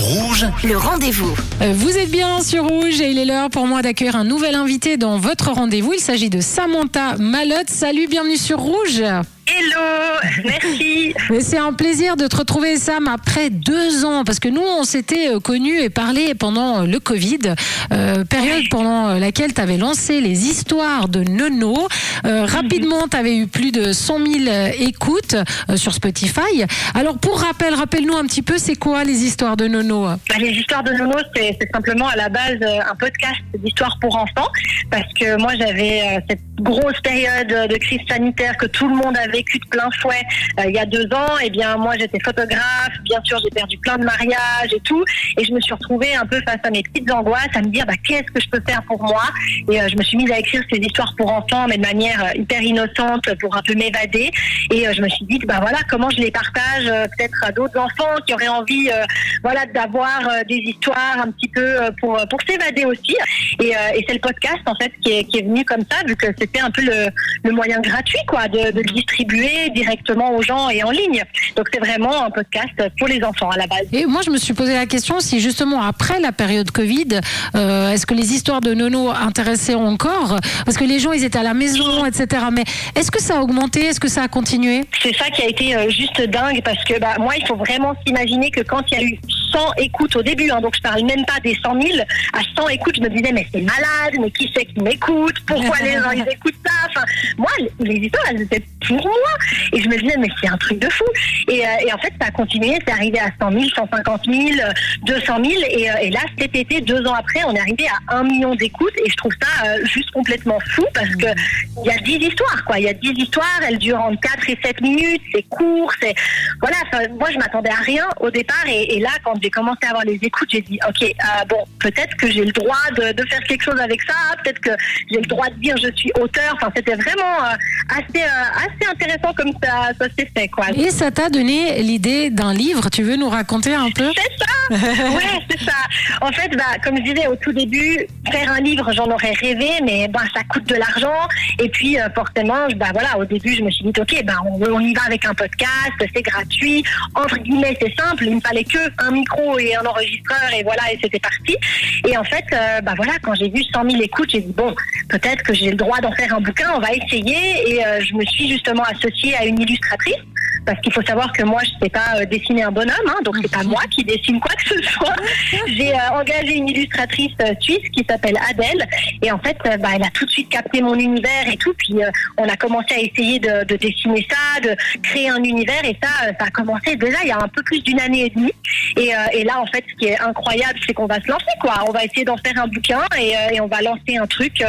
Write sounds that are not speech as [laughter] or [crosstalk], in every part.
Rouge, Le rendez-vous. Euh, Vous êtes bien sur Rouge et il est l'heure pour moi d'accueillir un nouvel invité dans votre rendez-vous. Il s'agit de Samantha Malotte. Salut, bienvenue sur Rouge. Hello, [laughs] merci. Mais C'est un plaisir de te retrouver, Sam, après deux ans, parce que nous, on s'était euh, connus et parlé pendant euh, le Covid, euh, période pendant laquelle tu avais lancé les histoires de Nono. Euh, rapidement, tu avais eu plus de 100 000 écoutes euh, sur Spotify. Alors, pour rappel, rappelle-nous un petit peu, c'est quoi les histoires de Nono? Bah, les histoires de Nono, c'est simplement à la base un podcast d'histoires pour enfants, parce que moi j'avais cette grosse période de crise sanitaire que tout le monde a de plein fouet il y a deux ans. Et bien moi j'étais photographe, bien sûr j'ai perdu plein de mariages et tout, et je me suis retrouvée un peu face à mes petites angoisses, à me dire bah, qu'est-ce que je peux faire pour moi? Et euh, je me suis mise à écrire ces histoires pour enfants, mais de manière euh, hyper innocente pour un peu m'évader. Et euh, je me suis dit bah voilà comment je les partage peut-être à d'autres enfants qui auraient envie voilà d'avoir des histoires un petit peu pour pour s'évader aussi. Et, c'est le podcast en fait qui est, qui est venu comme ça vu que c'était un peu le, le moyen gratuit quoi de, de le distribuer directement aux gens et en ligne. Donc c'est vraiment un podcast pour les enfants à la base. Et moi, je me suis posé la question si justement après la période Covid, euh, est-ce que les histoires de Nono intéressaient encore? Parce que les gens, ils étaient à la maison, etc. Mais est-ce que ça a augmenté? Est-ce que ça a continué? C'est ça qui a été euh, juste dingue parce que bah, moi, il faut vraiment s'imaginer que quand il y a eu 100 écoutes au début, hein, donc je parle même pas des 100 000, à 100 écoutes, je me disais, mais c'est malade, mais qui c'est qui m'écoute? Pourquoi les gens ils écoutent ça? Enfin, Moi, les histoires, elles étaient moi. Et je me disais, mais c'est un truc de fou. Et, euh, en fait, ça a continué, c'est arrivé à 100 000, 150 000, euh, 200 000. Et, euh, et là, cet été, deux ans après, on est arrivé à 1 million d'écoutes. Et je trouve ça euh, juste complètement fou parce que il y a 10 histoires, quoi. Il y a 10 histoires, elles durent entre 4 et 7 minutes, c'est court, c'est. Voilà, moi, je m'attendais à rien au départ. Et, là, quand j'ai commencé à avoir les écoutes, j'ai dit, OK, bon, peut-être que j'ai le droit de, faire quelque chose avec ça, peut-être que j'ai le droit de dire je suis auteur. Enfin, c'était vraiment assez, assez intéressant comme ça, ça s'est fait, quoi. Et ça t'a donné l'idée d'un livre? Tu veux nous raconter un peu? C'est ça Ouais, c'est ça. En fait, bah, comme je disais au tout début, faire un livre, j'en aurais rêvé, mais bah, ça coûte de l'argent. Et puis, euh, forcément, bah, voilà, au début, je me suis dit, OK, bah, on, on y va avec un podcast, c'est gratuit. Entre guillemets, c'est simple. Il me fallait que un micro et un enregistreur, et voilà, et c'était parti. Et en fait, euh, bah, voilà, quand j'ai vu 100 000 écoutes, j'ai dit, bon, peut-être que j'ai le droit d'en faire un bouquin, on va essayer. Et euh, je me suis justement associée à une illustratrice parce qu'il faut savoir que moi je sais pas euh, dessiner un bonhomme, hein, donc c'est pas moi qui dessine quoi que ce soit. [laughs] J'ai euh, engagé une illustratrice euh, suisse qui s'appelle Adèle et en fait euh, bah, elle a tout de suite capté mon univers et tout, puis on a commencé à essayer de, de dessiner ça, de créer un univers et ça ça a commencé déjà il y a un peu plus d'une année et demie. Et, et là en fait ce qui est incroyable c'est qu'on va se lancer quoi, on va essayer d'en faire un bouquin et, et on va lancer un truc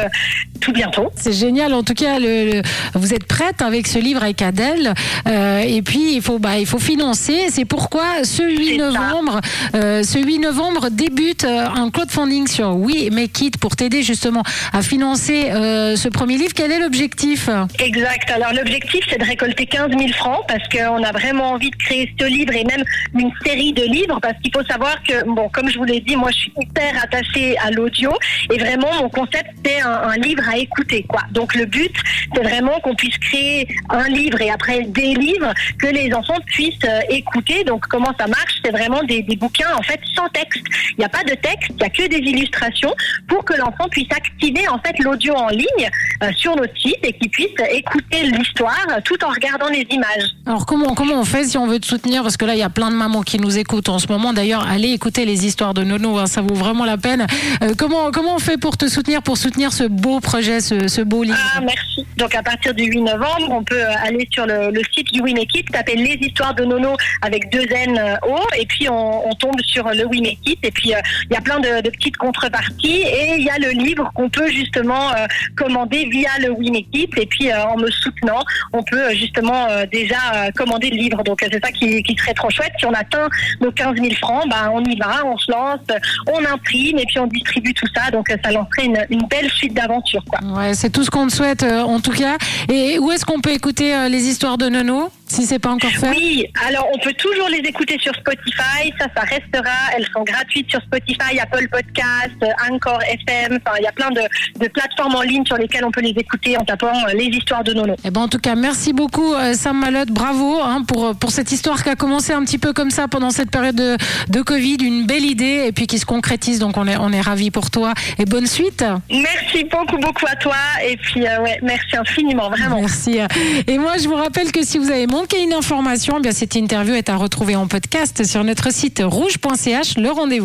tout bientôt. C'est génial. En tout cas, le, le- vous êtes prête avec ce livre avec Adèle. Euh, et puis, il faut, bah, il faut financer. C'est pourquoi ce 8 C'est ça. novembre, euh, ce 8 novembre débute euh, un crowdfunding sur We Make It pour t'aider justement à financer euh, ce premier livre. Quel est l'objectif? Exact. Alors l'objectif, c'est de récolter 15 000 francs parce qu'on a vraiment envie de créer ce livre et même une série de livres parce qu'il faut savoir que, bon, comme je vous l'ai dit, moi je suis hyper attachée à l'audio et vraiment mon concept c'est un, un livre à écouter, quoi. Donc le but, c'est vraiment qu'on puisse créer un livre et après des livres que les enfants puissent euh, écouter. Donc comment ça marche? C'est vraiment des, bouquins en fait sans texte. Il n'y a pas de texte, il n'y a que des illustrations pour que l'enfant puisse activer en fait l'audio en ligne euh, sur notre site et qu'il puisse écouter l'histoire tout en regardant les images. Alors comment comment on fait si on veut te soutenir? Parce que là, il y a plein de mamans qui nous écoutent en ce moment. D'ailleurs, allez écouter les histoires de Nono, hein, ça vaut vraiment la peine. Euh, comment comment on fait pour te soutenir, pour soutenir ce beau projet, ce, beau livre Ah, merci. Donc à partir du 8 novembre, on peut euh, aller sur le, le site du We Make It, taper les histoires de Nono avec deux N euh, O, et puis on, tombe sur le We Make It, et puis euh, il y a plein de, petites contreparties, et il y a le livre qu'on peut justement euh, commander via le It, et puis euh, en me soutenant, on peut euh, justement euh, déjà euh, commander le livre. Donc euh, c'est ça qui, serait trop chouette. Si on atteint nos 15 000 francs, bah, on y va, on se lance, on imprime, et puis on distribue tout ça. Donc euh, ça lancerait une, une belle suite d'aventures. Ouais, c'est tout ce qu'on te souhaite euh, en tout cas. Et où est-ce qu'on peut écouter euh, les histoires de Nono? Si c'est pas encore fait Oui, alors on peut toujours les écouter sur Spotify, ça, ça restera. Elles sont gratuites sur Spotify, Apple Podcast, Anchor FM. Enfin, il y a plein de, de plateformes en ligne sur lesquelles on peut les écouter en tapant euh, les histoires de Nono. Eh ben, en tout cas, merci beaucoup euh, Sam Malotte, bravo hein, pour, pour cette histoire qui a commencé un petit peu comme ça pendant cette période de, de Covid, une belle idée et puis qui se concrétise. Donc on est, on est ravis pour toi et bonne suite. Merci beaucoup, beaucoup à toi et puis euh, ouais, merci infiniment, vraiment. Merci. Et moi, je vous rappelle que si vous avez manqué une information, eh cette interview est à retrouver en podcast sur notre site rouge.ch. Le rendez-vous.